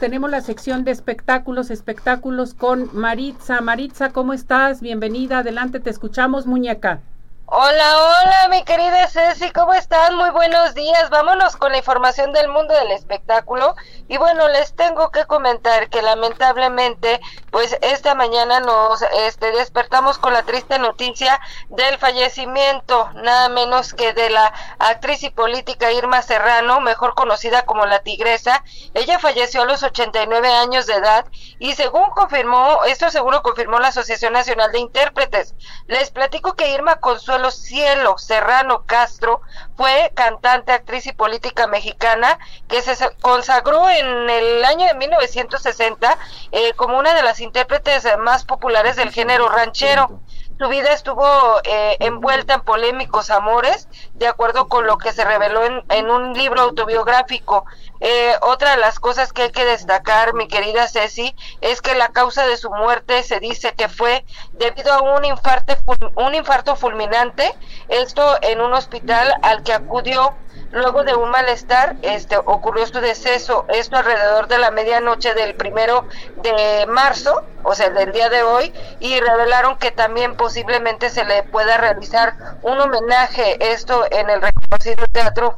tenemos la sección de espectáculos, espectáculos con Maritza. Maritza, ¿cómo estás? Bienvenida, adelante, te escuchamos, muñeca. Hola, hola, mi querida Ceci, ¿cómo están? Muy buenos días. Vámonos con la información del mundo del espectáculo. Y bueno, les tengo que comentar que lamentablemente, pues esta mañana nos este, despertamos con la triste noticia del fallecimiento, nada menos que de la actriz y política Irma Serrano, mejor conocida como la Tigresa. Ella falleció a los 89 años de edad y según confirmó, esto seguro confirmó la Asociación Nacional de Intérpretes. Les platico que Irma Consuelo Cielo Serrano Castro fue cantante, actriz y política mexicana que se consagró en el año de 1960 eh, como una de las intérpretes más populares del género ranchero. Su vida estuvo eh, envuelta en polémicos amores, de acuerdo con lo que se reveló en, un libro autobiográfico. Eh, otra de las cosas que hay que destacar, mi querida Ceci, es que la causa de su muerte se dice que fue debido a un infarto, un infarto fulminante, esto en un hospital al que acudió Luego de un malestar, este, ocurrió su deceso, esto alrededor de la medianoche del primero de marzo, o sea, del día de hoy, y revelaron que también posiblemente se le pueda realizar un homenaje, esto en el Teatro.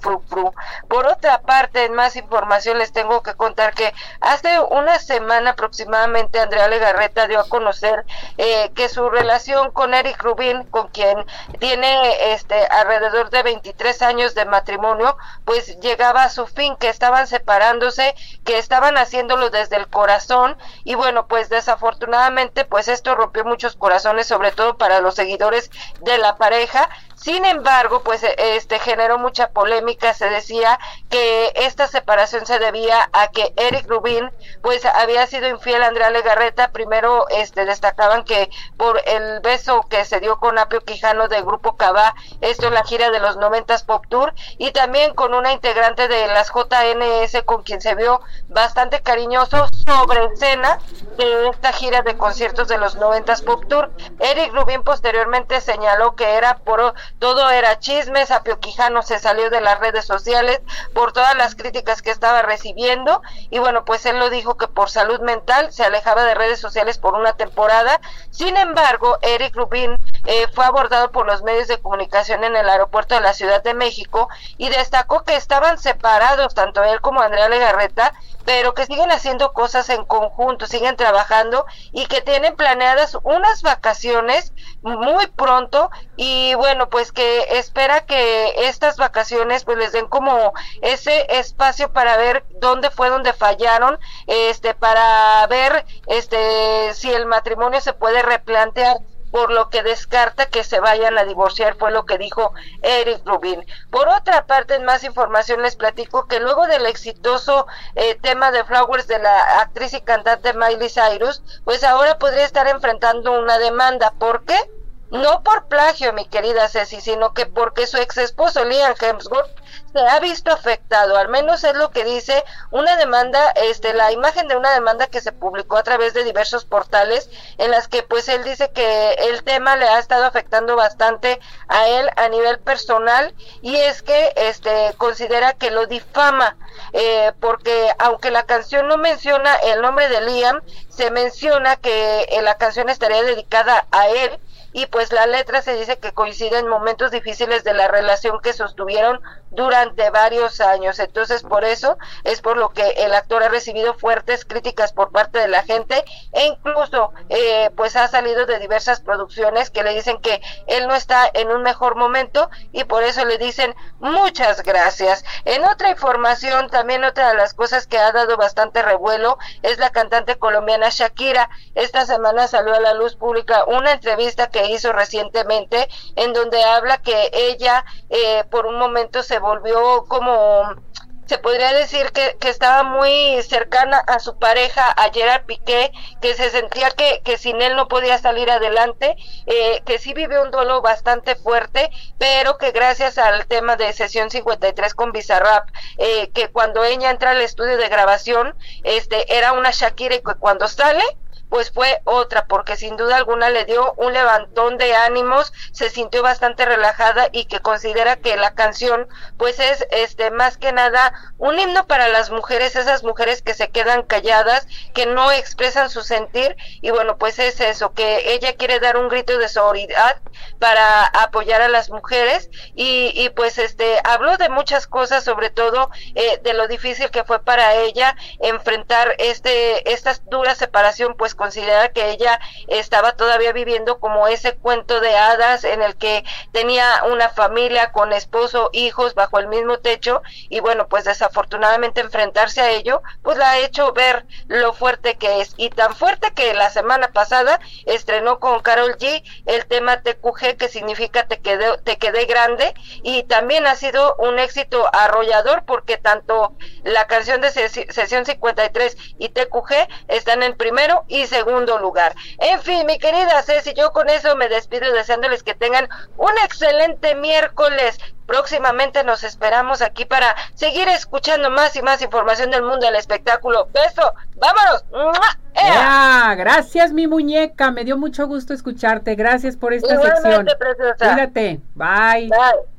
Por otra parte, en más información les tengo que contar que hace una semana aproximadamente Andrea Legarreta dio a conocer eh, que su relación con Eric Rubin, con quien tiene este alrededor de 23 años de matrimonio, pues llegaba a su fin, que estaban separándose, que estaban haciéndolo desde el corazón y bueno, pues desafortunadamente pues esto rompió muchos corazones, sobre todo para los seguidores de la pareja sin embargo, pues este generó mucha polémica, se decía que esta separación se debía a que Eric Rubin pues había sido infiel a Andrea Legarreta, primero este destacaban que por el beso que se dio con Apio Quijano del grupo Cabá, esto en la gira de los 90 Pop Tour y también con una integrante de las JNS con quien se vio bastante cariñoso sobre escena de esta gira de conciertos de los 90 Pop Tour. Eric Rubin posteriormente señaló que era por todo era chismes, Apio Quijano se salió de las redes sociales por todas las críticas que estaba recibiendo y bueno, pues él lo dijo que por salud mental se alejaba de redes sociales por una temporada. Sin embargo, Eric Rubin eh, fue abordado por los medios de comunicación en el aeropuerto de la Ciudad de México y destacó que estaban separados tanto él como Andrea Legarreta pero que siguen haciendo cosas en conjunto, siguen trabajando y que tienen planeadas unas vacaciones muy pronto y bueno, pues que espera que estas vacaciones pues les den como ese espacio para ver dónde fue donde fallaron, este para ver este si el matrimonio se puede replantear por lo que descarta que se vayan a divorciar, fue lo que dijo Eric Rubin. Por otra parte, en más información les platico que luego del exitoso eh, tema de Flowers de la actriz y cantante Miley Cyrus, pues ahora podría estar enfrentando una demanda. ¿Por qué? No por plagio, mi querida Ceci, sino que porque su ex esposo Liam Hemsworth se ha visto afectado, al menos es lo que dice una demanda, este, la imagen de una demanda que se publicó a través de diversos portales en las que pues él dice que el tema le ha estado afectando bastante a él a nivel personal y es que este considera que lo difama eh, porque aunque la canción no menciona el nombre de Liam, se menciona que eh, la canción estaría dedicada a él y pues la letra se dice que coincide en momentos difíciles de la relación que sostuvieron durante varios años. Entonces, por eso es por lo que el actor ha recibido fuertes críticas por parte de la gente e incluso eh, pues ha salido de diversas producciones que le dicen que él no está en un mejor momento y por eso le dicen muchas gracias. En otra información, también otra de las cosas que ha dado bastante revuelo es la cantante colombiana Shakira. Esta semana salió a la luz pública una entrevista que hizo recientemente en donde habla que ella eh, por un momento se volvió como se podría decir que, que, estaba muy cercana a su pareja, a Gerard Piqué, que se sentía que, que sin él no podía salir adelante, eh, que sí vivió un duelo bastante fuerte, pero que gracias al tema de sesión 53 con Bizarrap, eh, que cuando ella entra al estudio de grabación, este, era una Shakira y que cuando sale, pues fue otra, porque sin duda alguna le dio un levantón de ánimos, se sintió bastante relajada y que considera que la canción pues es este más que nada un himno para las mujeres, esas mujeres que se quedan calladas, que no expresan su sentir y bueno, pues es eso, que ella quiere dar un grito de solidaridad para apoyar a las mujeres y, y pues este habló de muchas cosas, sobre todo eh, de lo difícil que fue para ella enfrentar este esta dura separación, pues considera que ella estaba todavía viviendo como ese cuento de hadas en el que tenía una familia con esposo, hijos bajo el mismo techo y bueno, pues desafortunadamente enfrentarse a ello, pues la ha hecho ver lo fuerte que es. Y tan fuerte que la semana pasada estrenó con Carol G el tema TQG que significa te quedé, te quedé grande y también ha sido un éxito arrollador porque tanto la canción de sesión 53 y TQG están en primero y segundo lugar. En fin, mi querida Ceci, yo con eso me despido deseándoles que tengan un excelente miércoles. Próximamente nos esperamos aquí para seguir escuchando más y más información del mundo del espectáculo. Beso, vámonos. gracias mi muñeca, me dio mucho gusto escucharte. Gracias por esta sección. Cuídate. Bye. Bye.